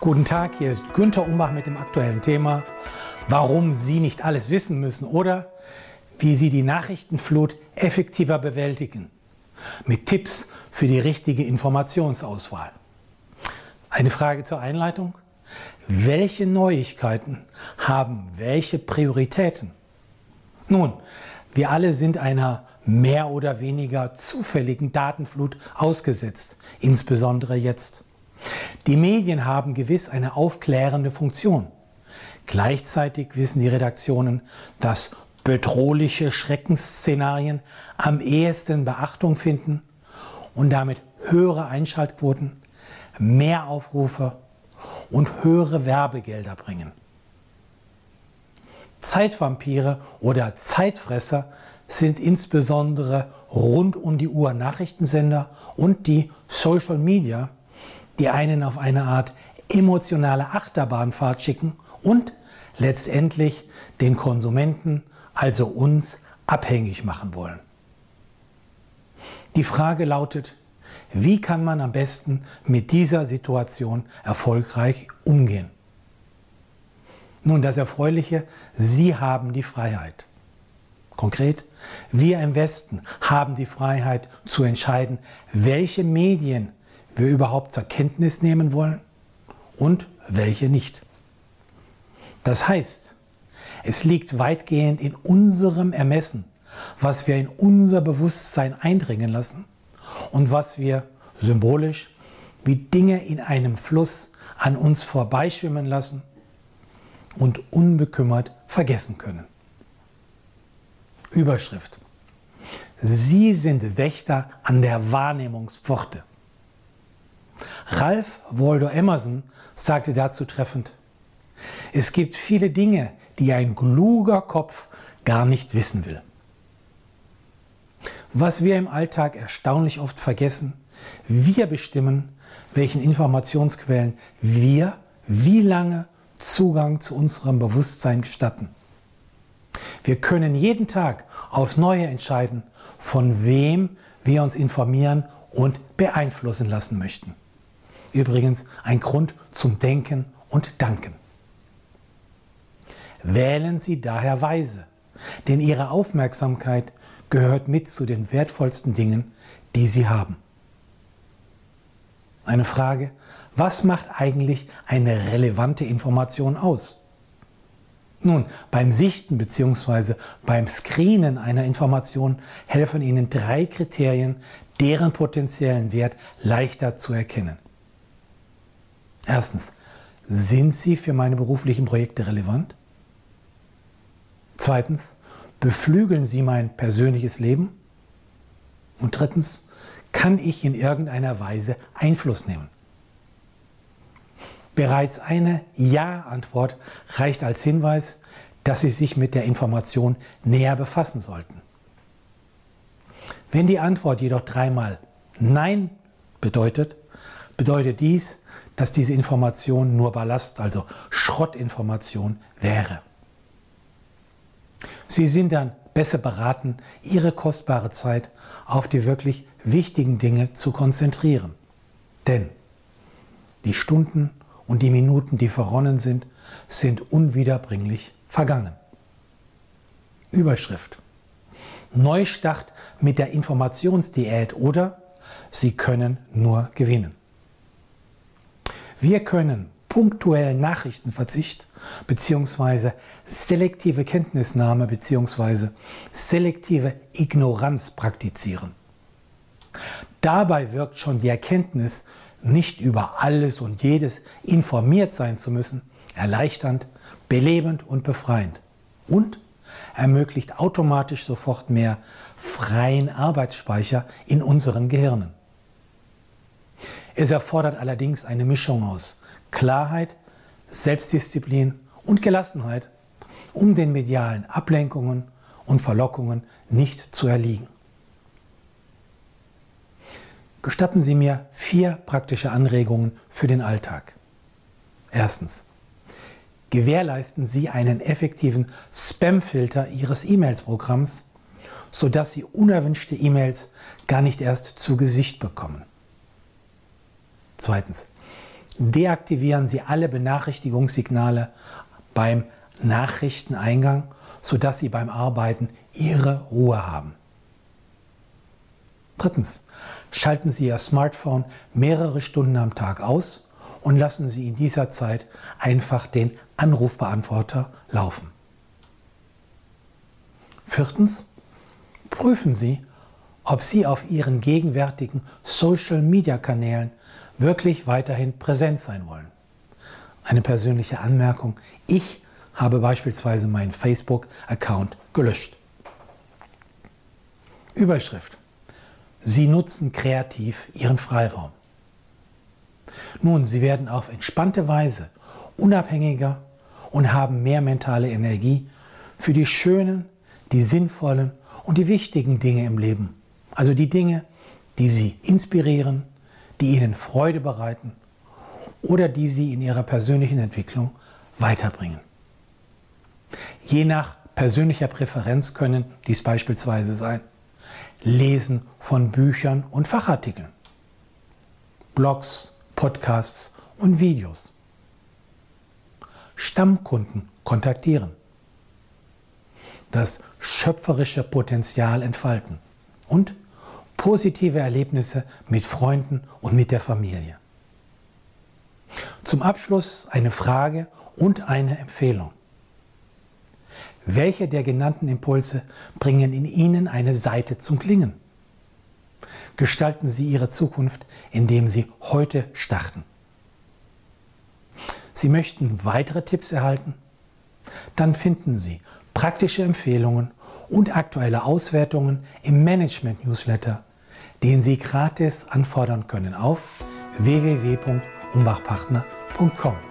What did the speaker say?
Guten Tag, hier ist Günther Umbach mit dem aktuellen Thema, warum Sie nicht alles wissen müssen oder wie Sie die Nachrichtenflut effektiver bewältigen. Mit Tipps für die richtige Informationsauswahl. Eine Frage zur Einleitung. Welche Neuigkeiten haben welche Prioritäten? Nun, wir alle sind einer mehr oder weniger zufälligen Datenflut ausgesetzt, insbesondere jetzt. Die Medien haben gewiss eine aufklärende Funktion. Gleichzeitig wissen die Redaktionen, dass bedrohliche Schreckensszenarien am ehesten Beachtung finden und damit höhere Einschaltquoten, mehr Aufrufe und höhere Werbegelder bringen. Zeitvampire oder Zeitfresser sind insbesondere rund um die Uhr Nachrichtensender und die Social Media, die einen auf eine Art emotionale Achterbahnfahrt schicken und letztendlich den Konsumenten, also uns, abhängig machen wollen. Die Frage lautet, wie kann man am besten mit dieser Situation erfolgreich umgehen? Nun, das Erfreuliche, Sie haben die Freiheit. Konkret, wir im Westen haben die Freiheit zu entscheiden, welche Medien wir überhaupt zur Kenntnis nehmen wollen und welche nicht. Das heißt, es liegt weitgehend in unserem Ermessen, was wir in unser Bewusstsein eindringen lassen und was wir symbolisch wie Dinge in einem Fluss an uns vorbeischwimmen lassen und unbekümmert vergessen können. Überschrift. Sie sind Wächter an der Wahrnehmungspforte. Ralph Waldo Emerson sagte dazu treffend, es gibt viele Dinge, die ein kluger Kopf gar nicht wissen will. Was wir im Alltag erstaunlich oft vergessen, wir bestimmen, welchen Informationsquellen wir wie lange Zugang zu unserem Bewusstsein gestatten. Wir können jeden Tag aufs Neue entscheiden, von wem wir uns informieren und beeinflussen lassen möchten. Übrigens ein Grund zum Denken und Danken. Wählen Sie daher weise, denn Ihre Aufmerksamkeit gehört mit zu den wertvollsten Dingen, die Sie haben. Eine Frage, was macht eigentlich eine relevante Information aus? Nun, beim Sichten bzw. beim Screenen einer Information helfen Ihnen drei Kriterien, deren potenziellen Wert leichter zu erkennen. Erstens, sind sie für meine beruflichen Projekte relevant? Zweitens, beflügeln sie mein persönliches Leben? Und drittens, kann ich in irgendeiner Weise Einfluss nehmen? Bereits eine Ja-Antwort reicht als Hinweis, dass Sie sich mit der Information näher befassen sollten. Wenn die Antwort jedoch dreimal Nein bedeutet, bedeutet dies, dass diese Information nur Ballast, also Schrottinformation wäre. Sie sind dann besser beraten, Ihre kostbare Zeit auf die wirklich wichtigen Dinge zu konzentrieren. Denn die Stunden und die Minuten, die verronnen sind, sind unwiederbringlich vergangen. Überschrift. Neustart mit der Informationsdiät oder Sie können nur gewinnen. Wir können punktuellen Nachrichtenverzicht bzw. selektive Kenntnisnahme bzw. selektive Ignoranz praktizieren. Dabei wirkt schon die Erkenntnis, nicht über alles und jedes informiert sein zu müssen, erleichternd, belebend und befreiend und ermöglicht automatisch sofort mehr freien Arbeitsspeicher in unseren Gehirnen. Es erfordert allerdings eine Mischung aus Klarheit, Selbstdisziplin und Gelassenheit, um den medialen Ablenkungen und Verlockungen nicht zu erliegen. Gestatten Sie mir vier praktische Anregungen für den Alltag. Erstens. Gewährleisten Sie einen effektiven Spam-Filter Ihres E-Mails-Programms, sodass Sie unerwünschte E-Mails gar nicht erst zu Gesicht bekommen. Zweitens. Deaktivieren Sie alle Benachrichtigungssignale beim Nachrichteneingang, sodass Sie beim Arbeiten Ihre Ruhe haben. Drittens, schalten Sie Ihr Smartphone mehrere Stunden am Tag aus und lassen Sie in dieser Zeit einfach den Anrufbeantworter laufen. Viertens, prüfen Sie, ob Sie auf Ihren gegenwärtigen Social-Media-Kanälen wirklich weiterhin präsent sein wollen. Eine persönliche Anmerkung. Ich habe beispielsweise meinen Facebook-Account gelöscht. Überschrift. Sie nutzen kreativ Ihren Freiraum. Nun, Sie werden auf entspannte Weise unabhängiger und haben mehr mentale Energie für die schönen, die sinnvollen und die wichtigen Dinge im Leben. Also die Dinge, die Sie inspirieren, die Ihnen Freude bereiten oder die Sie in Ihrer persönlichen Entwicklung weiterbringen. Je nach persönlicher Präferenz können dies beispielsweise sein Lesen von Büchern und Fachartikeln, Blogs, Podcasts und Videos, Stammkunden kontaktieren, das schöpferische Potenzial entfalten und positive Erlebnisse mit Freunden und mit der Familie. Zum Abschluss eine Frage und eine Empfehlung. Welche der genannten Impulse bringen in Ihnen eine Seite zum Klingen? Gestalten Sie Ihre Zukunft, indem Sie heute starten. Sie möchten weitere Tipps erhalten? Dann finden Sie praktische Empfehlungen und aktuelle Auswertungen im Management-Newsletter, den Sie gratis anfordern können auf www.umbachpartner.com.